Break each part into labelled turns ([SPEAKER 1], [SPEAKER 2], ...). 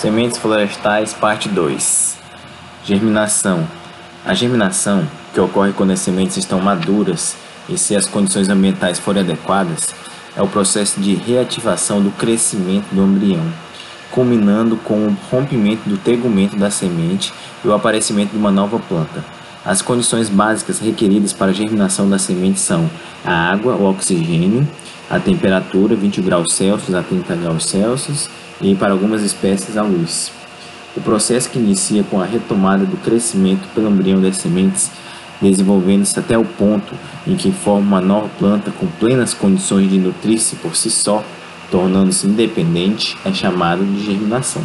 [SPEAKER 1] Sementes florestais, parte 2. Germinação. A germinação, que ocorre quando as sementes estão maduras e se as condições ambientais forem adequadas, é o processo de reativação do crescimento do embrião, culminando com o rompimento do tegumento da semente e o aparecimento de uma nova planta. As condições básicas requeridas para a germinação da semente são a água, o oxigênio, a temperatura 20 graus Celsius a 30 graus Celsius e para algumas espécies a luz. O processo que inicia com a retomada do crescimento pelo embrião das sementes, desenvolvendo-se até o ponto em que forma uma nova planta com plenas condições de nutrir-se por si só, tornando-se independente, é chamado de germinação.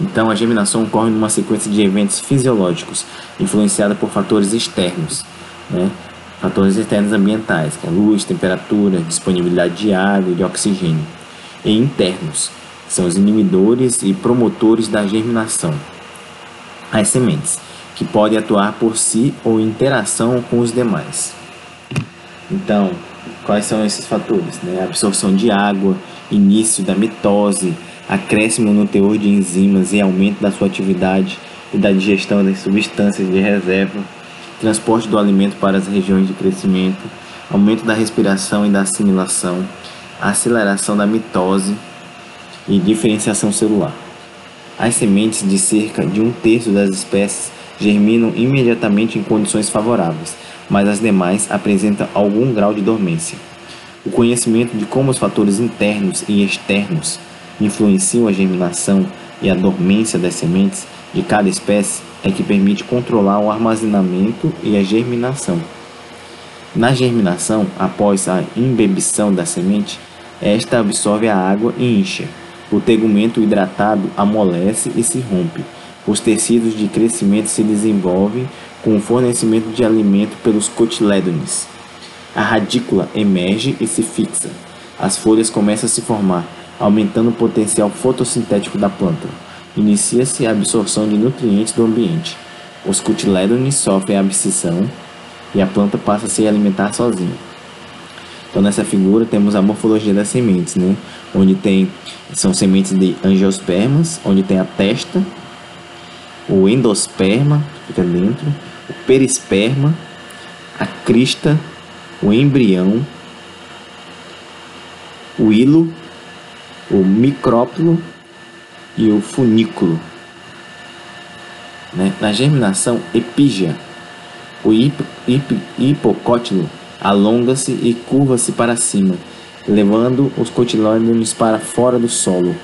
[SPEAKER 1] Então, a germinação ocorre numa sequência de eventos fisiológicos, influenciada por fatores externos, né? fatores externos ambientais, que é luz, temperatura, disponibilidade de água e de oxigênio, e internos, são os inibidores e promotores da germinação. As sementes, que podem atuar por si ou em interação com os demais. Então, quais são esses fatores? Né? Absorção de água, início da mitose, acréscimo no teor de enzimas e aumento da sua atividade e da digestão das substâncias de reserva, transporte do alimento para as regiões de crescimento, aumento da respiração e da assimilação, aceleração da mitose, e diferenciação celular. As sementes de cerca de um terço das espécies germinam imediatamente em condições favoráveis, mas as demais apresentam algum grau de dormência. O conhecimento de como os fatores internos e externos influenciam a germinação e a dormência das sementes de cada espécie é que permite controlar o armazenamento e a germinação. Na germinação, após a imbebição da semente, esta absorve a água e incha, o tegumento hidratado amolece e se rompe. Os tecidos de crescimento se desenvolvem com o fornecimento de alimento pelos cotilédones. A radícula emerge e se fixa. As folhas começam a se formar, aumentando o potencial fotossintético da planta. Inicia-se a absorção de nutrientes do ambiente. Os cotilédones sofrem a abscissão e a planta passa a se alimentar sozinha. Então nessa figura temos a morfologia das sementes, né? Onde tem são sementes de angiospermas, onde tem a testa, o endosperma fica dentro, o perisperma, a crista, o embrião, o hilo, o micrópilo e o funículo. Né? Na germinação epígia, o hip, hip, hipocótilo alonga-se e curva-se para cima, levando os cotilédones para fora do solo,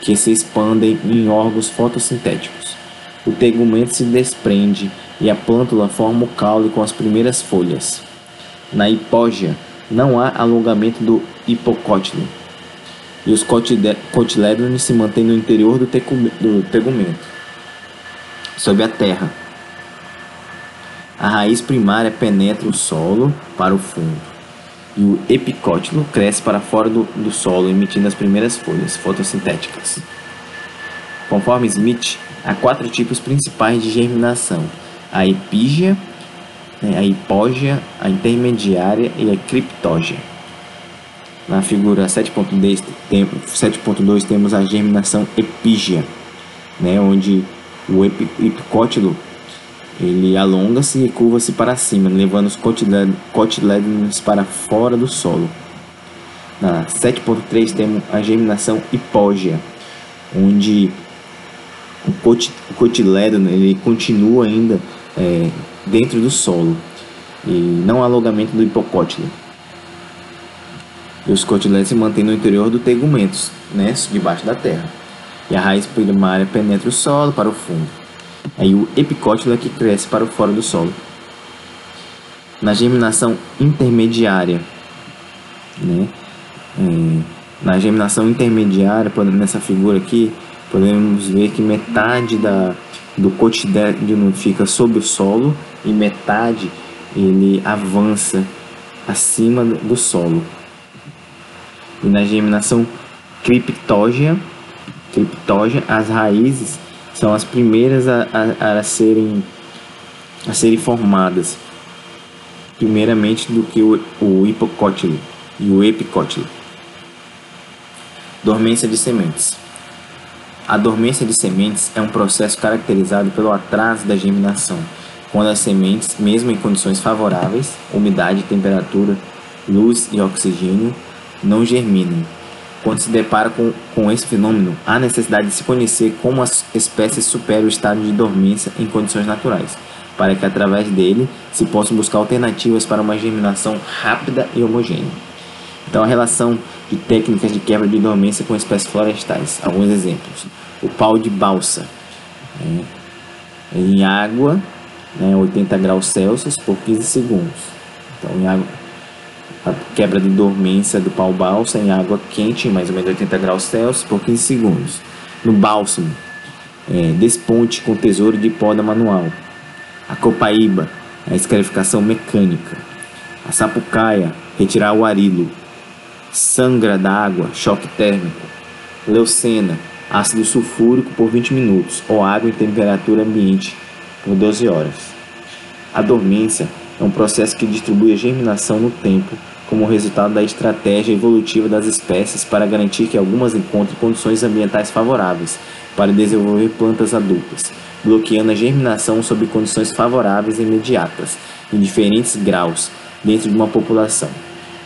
[SPEAKER 1] que se expandem em órgãos fotossintéticos. O tegumento se desprende e a plântula forma o caule com as primeiras folhas. Na hipógia, não há alongamento do hipocótilo, e os cotilédones se mantêm no interior do tegumento, sob a terra, a raiz primária penetra o solo para o fundo e o epicótilo cresce para fora do, do solo, emitindo as primeiras folhas fotossintéticas. Conforme Smith, há quatro tipos principais de germinação: a epígia, né, a hipógia, a intermediária e a criptógia. Na figura 7.2 tem, temos a germinação epígia, né, onde o epicótilo ele alonga-se e curva-se para cima, levando os cotilédones para fora do solo. Na 7.3 temos a germinação hipógea, onde o cotilédon ele continua ainda é, dentro do solo e não há alongamento do hipocótilo. E os cotilédonos se mantêm no interior do tegumento, né, debaixo da terra. E a raiz primária penetra o solo para o fundo. Aí o epicótilo é que cresce para o fora do solo. Na germinação intermediária, né? É, na germinação intermediária, nessa figura aqui, podemos ver que metade da, do cotidiano fica sob o solo e metade ele avança acima do solo. E na germinação criptógea, criptógea as raízes são as primeiras a, a, a serem a serem formadas primeiramente do que o, o hipocótilo e o epicótilo. Dormência de sementes. A dormência de sementes é um processo caracterizado pelo atraso da germinação, quando as sementes, mesmo em condições favoráveis, umidade, temperatura, luz e oxigênio, não germinam. Quando se depara com, com esse fenômeno, há necessidade de se conhecer como as espécies superam o estado de dormência em condições naturais, para que através dele se possam buscar alternativas para uma germinação rápida e homogênea. Então, a relação de técnicas de quebra de dormência com espécies florestais. Alguns exemplos. O pau de balsa. Né? Em água, né, 80 graus Celsius por 15 segundos. Então, em água, a quebra de dormência do pau balsa em água quente, mais ou menos 80 graus Celsius, por 15 segundos. No bálsamo, é, desponte com tesouro de poda manual. A copaíba, a escarificação mecânica. A sapucaia, retirar o arilo. Sangra da água, choque térmico. Leucena, ácido sulfúrico por 20 minutos, ou água em temperatura ambiente por 12 horas. A dormência é um processo que distribui a germinação no tempo como resultado da estratégia evolutiva das espécies para garantir que algumas encontrem condições ambientais favoráveis para desenvolver plantas adultas, bloqueando a germinação sob condições favoráveis e imediatas, em diferentes graus, dentro de uma população,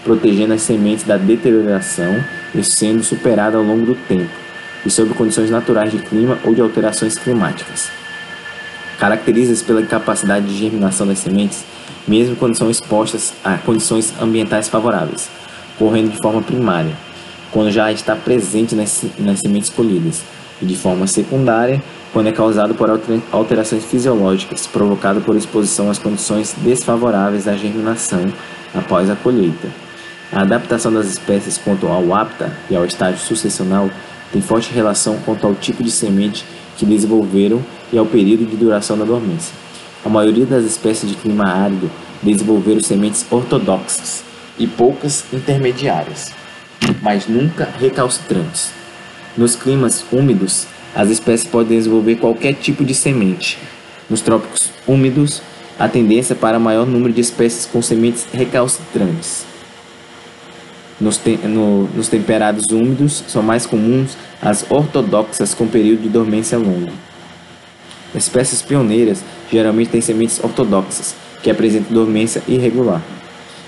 [SPEAKER 1] protegendo as sementes da deterioração e sendo superada ao longo do tempo, e sob condições naturais de clima ou de alterações climáticas. Caracteriza-se pela incapacidade de germinação das sementes mesmo quando são expostas a condições ambientais favoráveis, correndo de forma primária, quando já está presente nas, nas sementes colhidas, e de forma secundária, quando é causado por alterações fisiológicas provocadas por exposição às condições desfavoráveis da germinação após a colheita. A adaptação das espécies quanto ao hábitat e ao estágio sucessional tem forte relação quanto ao tipo de semente que desenvolveram e ao período de duração da dormência. A maioria das espécies de clima árido desenvolveram sementes ortodoxas e poucas intermediárias, mas nunca recalcitrantes. Nos climas úmidos, as espécies podem desenvolver qualquer tipo de semente. Nos trópicos úmidos, a tendência para maior número de espécies com sementes recalcitrantes. Nos, te no, nos temperados úmidos, são mais comuns as ortodoxas com período de dormência longo. Espécies pioneiras geralmente têm sementes ortodoxas, que apresentam dormência irregular,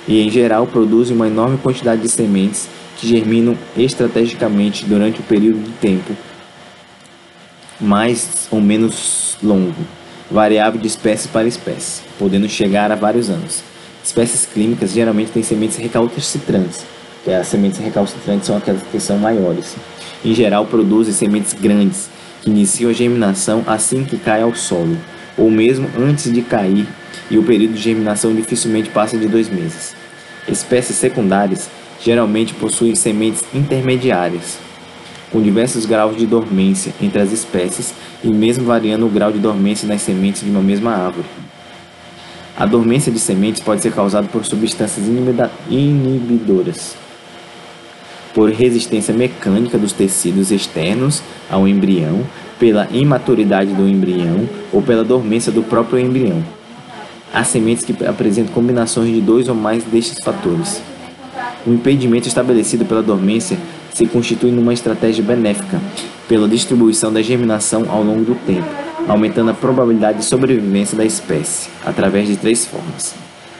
[SPEAKER 1] e em geral produzem uma enorme quantidade de sementes que germinam estrategicamente durante o período de tempo mais ou menos longo, variável de espécie para espécie, podendo chegar a vários anos. Espécies clínicas geralmente têm sementes recalcitrantes, que as sementes recalcitrantes são aquelas que são maiores. Em geral, produzem sementes grandes, que iniciam a germinação assim que cai ao solo, ou mesmo antes de cair, e o período de germinação dificilmente passa de dois meses. Espécies secundárias geralmente possuem sementes intermediárias, com diversos graus de dormência entre as espécies e mesmo variando o grau de dormência nas sementes de uma mesma árvore. A dormência de sementes pode ser causada por substâncias inibidoras por resistência mecânica dos tecidos externos ao embrião, pela imaturidade do embrião ou pela dormência do próprio embrião. Há sementes que apresentam combinações de dois ou mais destes fatores. O impedimento estabelecido pela dormência se constitui numa estratégia benéfica pela distribuição da germinação ao longo do tempo, aumentando a probabilidade de sobrevivência da espécie, através de três formas.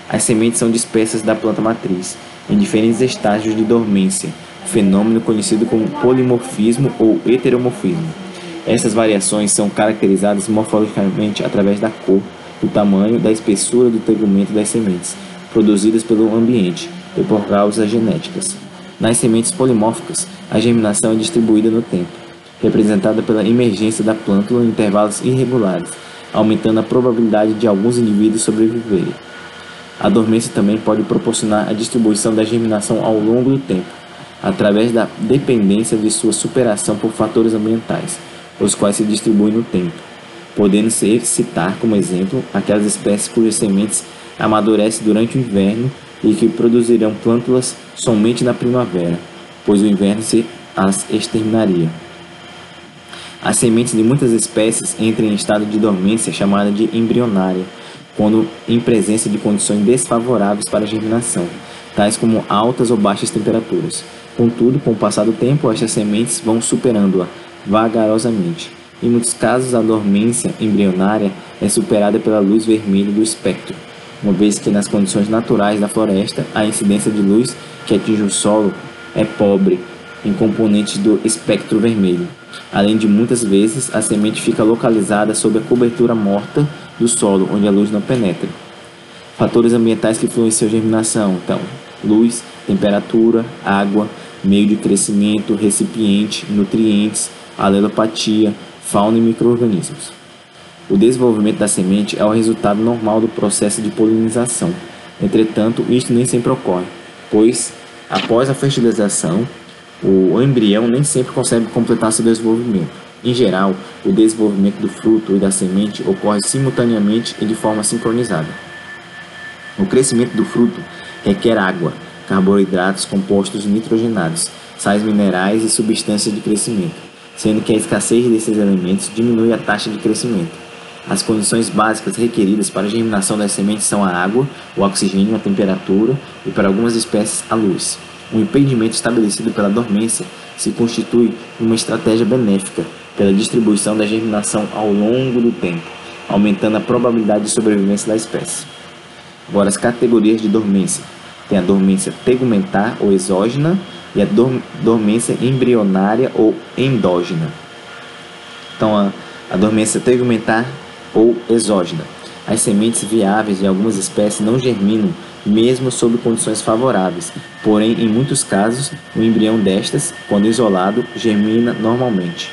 [SPEAKER 1] As sementes são dispersas da planta matriz, em diferentes estágios de dormência, fenômeno conhecido como polimorfismo ou heteromorfismo. Essas variações são caracterizadas morfologicamente através da cor, do tamanho, da espessura do tegumento das sementes, produzidas pelo ambiente e por causas genéticas. Nas sementes polimórficas, a germinação é distribuída no tempo, representada pela emergência da plântula em intervalos irregulares, aumentando a probabilidade de alguns indivíduos sobreviverem. A dormência também pode proporcionar a distribuição da germinação ao longo do tempo, através da dependência de sua superação por fatores ambientais, os quais se distribuem no tempo, podendo-se citar como exemplo aquelas espécies cujas sementes amadurecem durante o inverno e que produzirão plântulas somente na primavera, pois o inverno se as exterminaria. As sementes de muitas espécies entram em estado de dormência chamada de embrionária, quando em presença de condições desfavoráveis para a germinação, tais como altas ou baixas temperaturas. Contudo, com o passar do tempo, estas sementes vão superando-a, vagarosamente. Em muitos casos, a dormência embrionária é superada pela luz vermelha do espectro, uma vez que nas condições naturais da floresta a incidência de luz que atinge o solo é pobre em componentes do espectro vermelho. Além de muitas vezes a semente fica localizada sob a cobertura morta do solo, onde a luz não penetra. Fatores ambientais que influenciam a germinação, então, luz, temperatura, água, meio de crescimento, recipiente, nutrientes, alelopatia, fauna e microorganismos. O desenvolvimento da semente é o resultado normal do processo de polinização. Entretanto, isto nem sempre ocorre, pois após a fertilização, o embrião nem sempre consegue completar seu desenvolvimento. Em geral, o desenvolvimento do fruto e da semente ocorre simultaneamente e de forma sincronizada. O crescimento do fruto requer água, carboidratos compostos nitrogenados, sais minerais e substâncias de crescimento, sendo que a escassez desses elementos diminui a taxa de crescimento. As condições básicas requeridas para a germinação das sementes são a água, o oxigênio, a temperatura e, para algumas espécies, a luz. O impedimento estabelecido pela dormência se constitui uma estratégia benéfica pela distribuição da germinação ao longo do tempo, aumentando a probabilidade de sobrevivência da espécie. Agora, as categorias de dormência. Tem a dormência tegumentar ou exógena e a dormência embrionária ou endógena. Então, a, a dormência tegumentar ou exógena. As sementes viáveis de algumas espécies não germinam mesmo sob condições favoráveis. Porém, em muitos casos, o embrião destas, quando isolado, germina normalmente.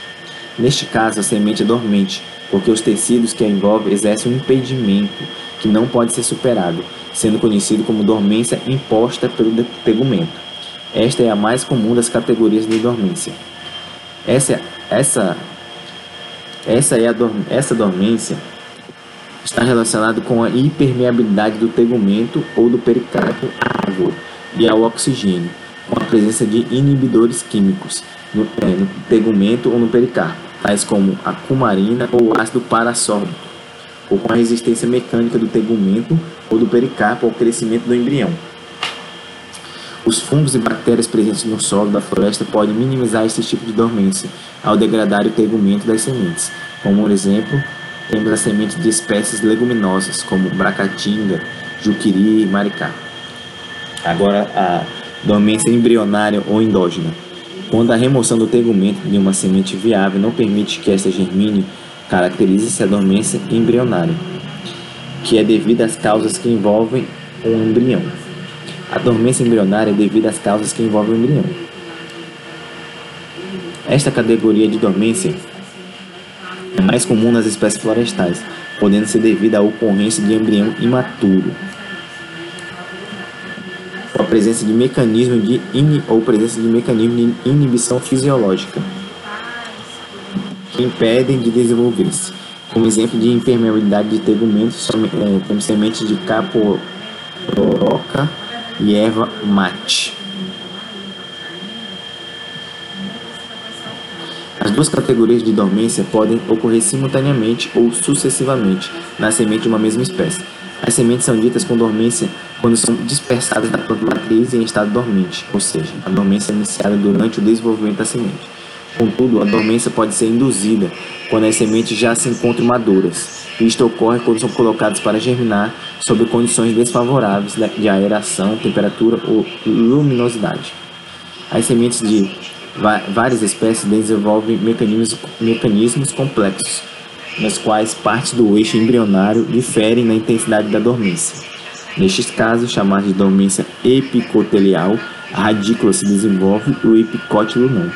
[SPEAKER 1] Neste caso, a semente é dormente, porque os tecidos que a envolvem exercem um impedimento que não pode ser superado, sendo conhecido como dormência imposta pelo tegumento. Esta é a mais comum das categorias de dormência. Essa, essa, essa, é a, essa dormência está relacionado com a impermeabilidade do tegumento ou do pericarpo à água e ao oxigênio, com a presença de inibidores químicos no, é, no tegumento ou no pericarpo, tais como a cumarina ou ácido parassórbico, ou com a resistência mecânica do tegumento ou do pericarpo ao crescimento do embrião. Os fungos e bactérias presentes no solo da floresta podem minimizar esse tipo de dormência ao degradar o tegumento das sementes, como por exemplo temos as sementes de espécies leguminosas, como bracatinga, juquiri e maricá. Agora, a dormência embrionária ou endógena. Quando a remoção do tegumento de uma semente viável não permite que esta germine, caracteriza-se a dormência embrionária, que é devida às causas que envolvem o embrião. A dormência embrionária é devida às causas que envolvem o embrião. Esta categoria de dormência é mais comum nas espécies florestais, podendo ser devida à ocorrência de embrião imaturo, ou a presença de mecanismo de in, ou presença de mecanismo de inibição fisiológica que impedem de desenvolver-se. Como exemplo de impermeabilidade de tegumentos, é, temos sementes de caporoca e erva mate. As duas categorias de dormência podem ocorrer simultaneamente ou sucessivamente na semente de uma mesma espécie. As sementes são ditas com dormência quando são dispersadas da planta matriz em estado dormente, ou seja, a dormência é iniciada durante o desenvolvimento da semente. Contudo, a dormência pode ser induzida quando as sementes já se encontram maduras. Isto ocorre quando são colocadas para germinar sob condições desfavoráveis de aeração, temperatura ou luminosidade. As sementes de várias espécies desenvolvem mecanismos, mecanismos complexos, nos quais partes do eixo embrionário diferem na intensidade da dormência. Nestes casos, chamados de dormência epicotelial, a radícula se desenvolve e o epicótilo não.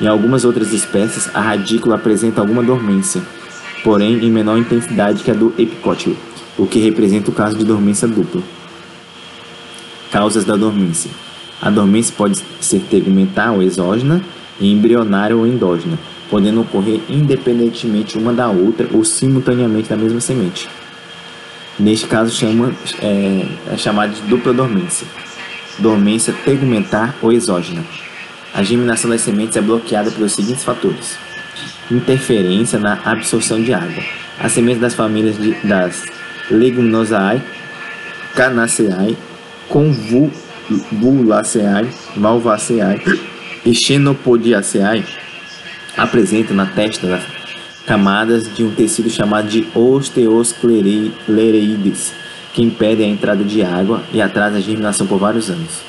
[SPEAKER 1] Em algumas outras espécies, a radícula apresenta alguma dormência, porém em menor intensidade que a do epicótilo, o que representa o caso de dormência dupla. Causas da dormência. A dormência pode ser tegumentar ou exógena e embrionária ou endógena, podendo ocorrer independentemente uma da outra ou simultaneamente da mesma semente. Neste caso, chama, é, é chamado de dupla dormência. Dormência tegumentar ou exógena. A germinação das sementes é bloqueada pelos seguintes fatores: interferência na absorção de água. As sementes das famílias de, das Leguminosae, Canaceae, Convul Bulaceae, Malvaceae e Xenopodiaceae apresenta na testa camadas de um tecido chamado de osteosclereides, que impedem a entrada de água e atrasa a germinação por vários anos.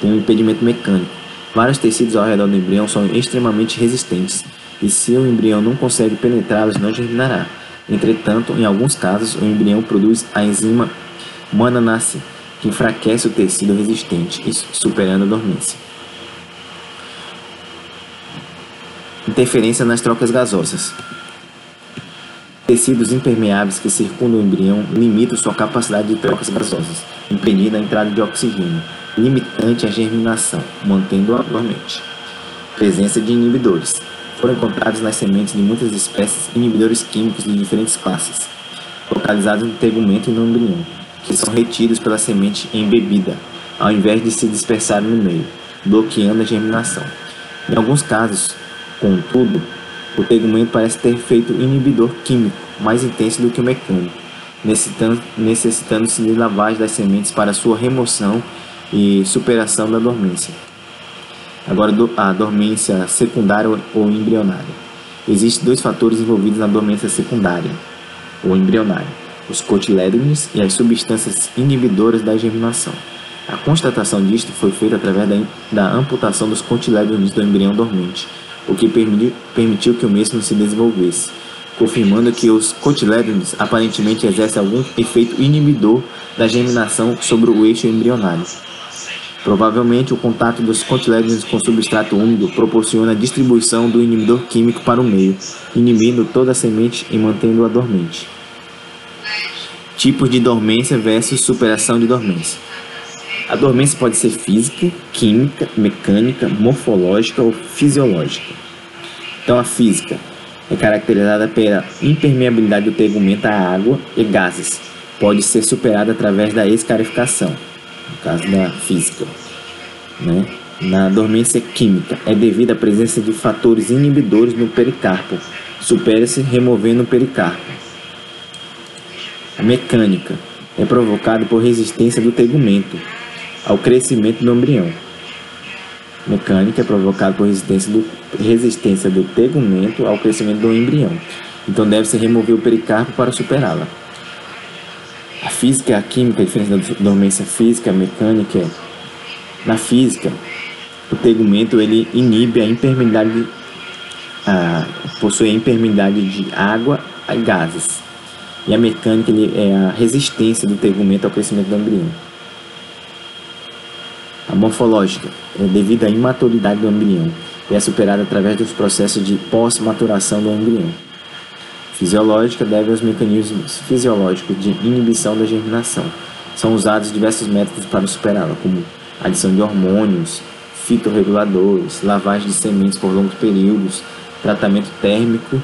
[SPEAKER 1] Tem um impedimento mecânico. Vários tecidos ao redor do embrião são extremamente resistentes, e se o embrião não consegue penetrá-los, não germinará. Entretanto, em alguns casos, o embrião produz a enzima mananase, que enfraquece o tecido resistente, superando a dormência. Interferência nas trocas gasosas. Tecidos impermeáveis que circundam o embrião limitam sua capacidade de trocas gasosas, impedindo a entrada de oxigênio, limitante a germinação, mantendo-a dormente. Presença de inibidores. Foram encontrados nas sementes de muitas espécies inibidores químicos de diferentes classes, localizados no tegumento e no embrião, que são retidos pela semente embebida, ao invés de se dispersarem no meio, bloqueando a germinação. Em alguns casos, Contudo, o tegumento parece ter efeito inibidor químico mais intenso do que o mecânico, necessitando-se de lavagem das sementes para sua remoção e superação da dormência. Agora, a dormência secundária ou embrionária. Existem dois fatores envolvidos na dormência secundária ou embrionária: os cotilédones e as substâncias inibidoras da germinação. A constatação disto foi feita através da, da amputação dos cotilédones do embrião dormente o que permitiu que o mesmo se desenvolvesse, confirmando que os cotilédones aparentemente exercem algum efeito inibidor da germinação sobre o eixo embrionário. Provavelmente, o contato dos cotilédones com substrato úmido proporciona a distribuição do inibidor químico para o meio, inibindo toda a semente e mantendo-a dormente. Tipos de dormência versus superação de dormência. A dormência pode ser física, química, mecânica, morfológica ou fisiológica. Então, a física é caracterizada pela impermeabilidade do tegumento à água e gases. Pode ser superada através da escarificação, no caso da física. Né? Na dormência química, é devido à presença de fatores inibidores no pericarpo. Supera-se removendo o pericarpo. A mecânica é provocada por resistência do tegumento, ao crescimento do embrião. Mecânica é provocada por resistência do, resistência do tegumento ao crescimento do embrião. Então deve-se remover o pericarpo para superá-la. A física e a química, a diferença da dormência física mecânica é, na física, o tegumento ele inibe a impermeabilidade, a, possui a impermeabilidade de água a gases. E a mecânica ele é a resistência do tegumento ao crescimento do embrião morfológica é devido à imaturidade do embrião e é superada através dos processos de pós-maturação do embrião. Fisiológica deve aos mecanismos fisiológicos de inibição da germinação. São usados diversos métodos para superá-la, como adição de hormônios, fitorreguladores, lavagem de sementes por longos períodos, tratamento térmico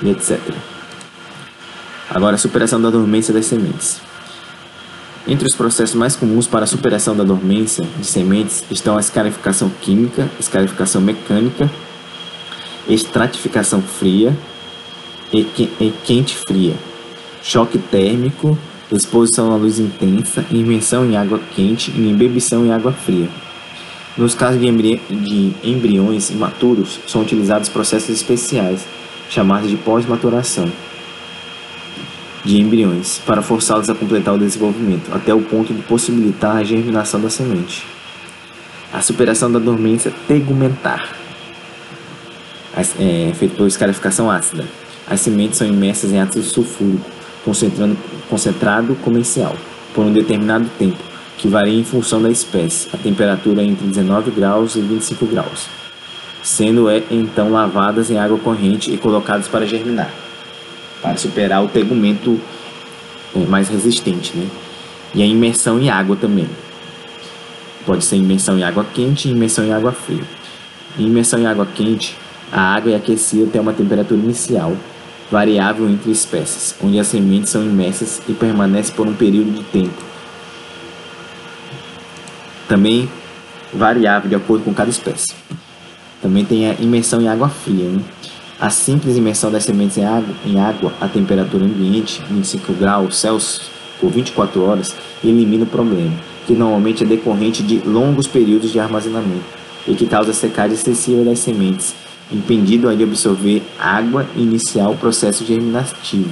[SPEAKER 1] e etc. Agora, a superação da dormência das sementes. Entre os processos mais comuns para a superação da dormência de sementes estão a escarificação química, escarificação mecânica, estratificação fria e quente-fria, choque térmico, exposição à luz intensa, imersão em água quente e embebição em água fria. Nos casos de, embri de embriões imaturos, são utilizados processos especiais, chamados de pós-maturação de embriões para forçá-los a completar o desenvolvimento, até o ponto de possibilitar a germinação da semente. A superação da dormência tegumentar é feita por escarificação ácida. As sementes são imersas em ácido sulfúrico, concentrado comercial, por um determinado tempo, que varia em função da espécie, a temperatura entre 19 graus e 25 graus, sendo é, então lavadas em água corrente e colocadas para germinar para superar o tegumento é, mais resistente, né? E a imersão em água também. Pode ser imersão em água quente e imersão em água fria. Em imersão em água quente, a água é aquecida até uma temperatura inicial, variável entre espécies, onde as sementes são imersas e permanecem por um período de tempo. Também variável de acordo com cada espécie. Também tem a imersão em água fria, né? A simples imersão das sementes em água, em água a temperatura ambiente, 25 graus Celsius, por 24 horas, elimina o problema, que normalmente é decorrente de longos períodos de armazenamento e que causa secagem excessiva das sementes impedindo de absorver água e iniciar o processo germinativo.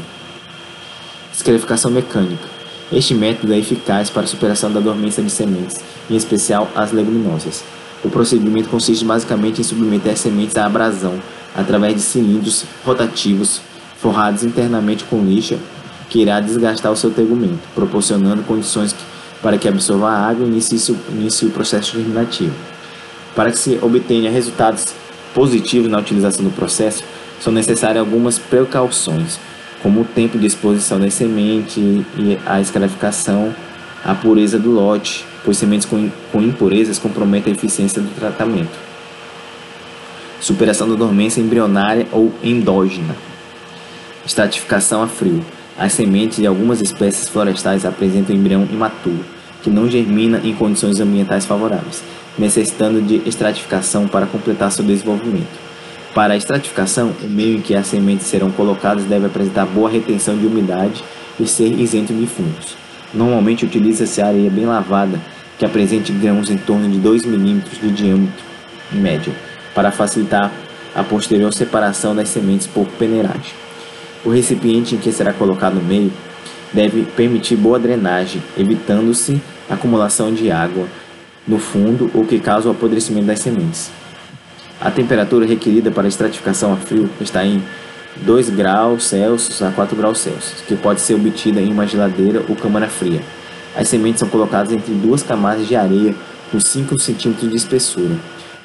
[SPEAKER 1] Escarificação mecânica. Este método é eficaz para a superação da dormência de sementes, em especial as leguminosas. O procedimento consiste basicamente em submeter as sementes à abrasão através de cilindros rotativos forrados internamente com lixa que irá desgastar o seu tegumento, proporcionando condições para que absorva a água e inicie o processo germinativo. Para que se obtenha resultados positivos na utilização do processo, são necessárias algumas precauções, como o tempo de exposição das sementes e a escarificação, a pureza do lote, pois sementes com, com impurezas comprometem a eficiência do tratamento. Superação da dormência embrionária ou endógena. Estratificação a frio. As sementes de algumas espécies florestais apresentam embrião imaturo, que não germina em condições ambientais favoráveis necessitando de estratificação para completar seu desenvolvimento. Para a estratificação, o meio em que as sementes serão colocadas deve apresentar boa retenção de umidade e ser isento de fungos. Normalmente utiliza-se areia bem lavada, que apresente grãos em torno de 2 mm de diâmetro, em média, para facilitar a posterior separação das sementes por peneiragem. O recipiente em que será colocado o meio deve permitir boa drenagem, evitando-se acumulação de água no fundo ou que causa o apodrecimento das sementes. A temperatura requerida para a estratificação a frio está em 2 graus Celsius a 4 graus Celsius, que pode ser obtida em uma geladeira ou câmara fria. As sementes são colocadas entre duas camadas de areia com 5 centímetros de espessura.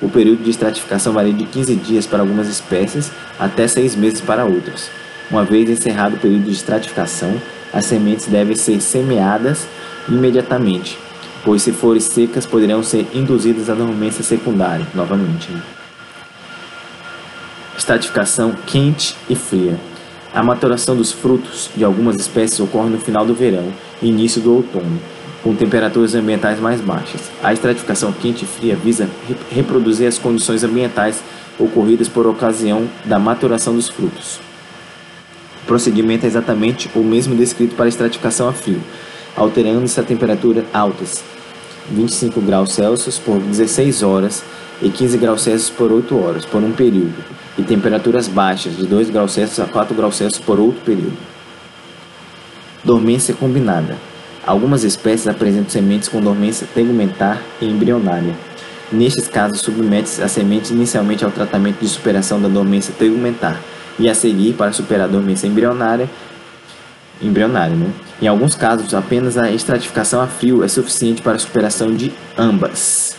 [SPEAKER 1] O período de estratificação varia de 15 dias para algumas espécies até 6 meses para outras. Uma vez encerrado o período de estratificação, as sementes devem ser semeadas imediatamente pois se forem secas poderão ser induzidas à dormência secundária, novamente. Estratificação quente e fria. A maturação dos frutos de algumas espécies ocorre no final do verão e início do outono, com temperaturas ambientais mais baixas. A estratificação quente e fria visa reproduzir as condições ambientais ocorridas por ocasião da maturação dos frutos. O procedimento é exatamente o mesmo descrito para a estratificação a frio, alterando-se a temperatura altas, 25 graus Celsius por 16 horas e 15 graus Celsius por 8 horas, por um período, e temperaturas baixas, de 2 graus Celsius a 4 graus Celsius por outro período. Dormência combinada. Algumas espécies apresentam sementes com dormência tegumentar e embrionária. Nestes casos, submete-se a semente inicialmente ao tratamento de superação da dormência tegumentar e a seguir, para superar a dormência embrionária, embrionário. Né? Em alguns casos, apenas a estratificação a frio é suficiente para a superação de ambas.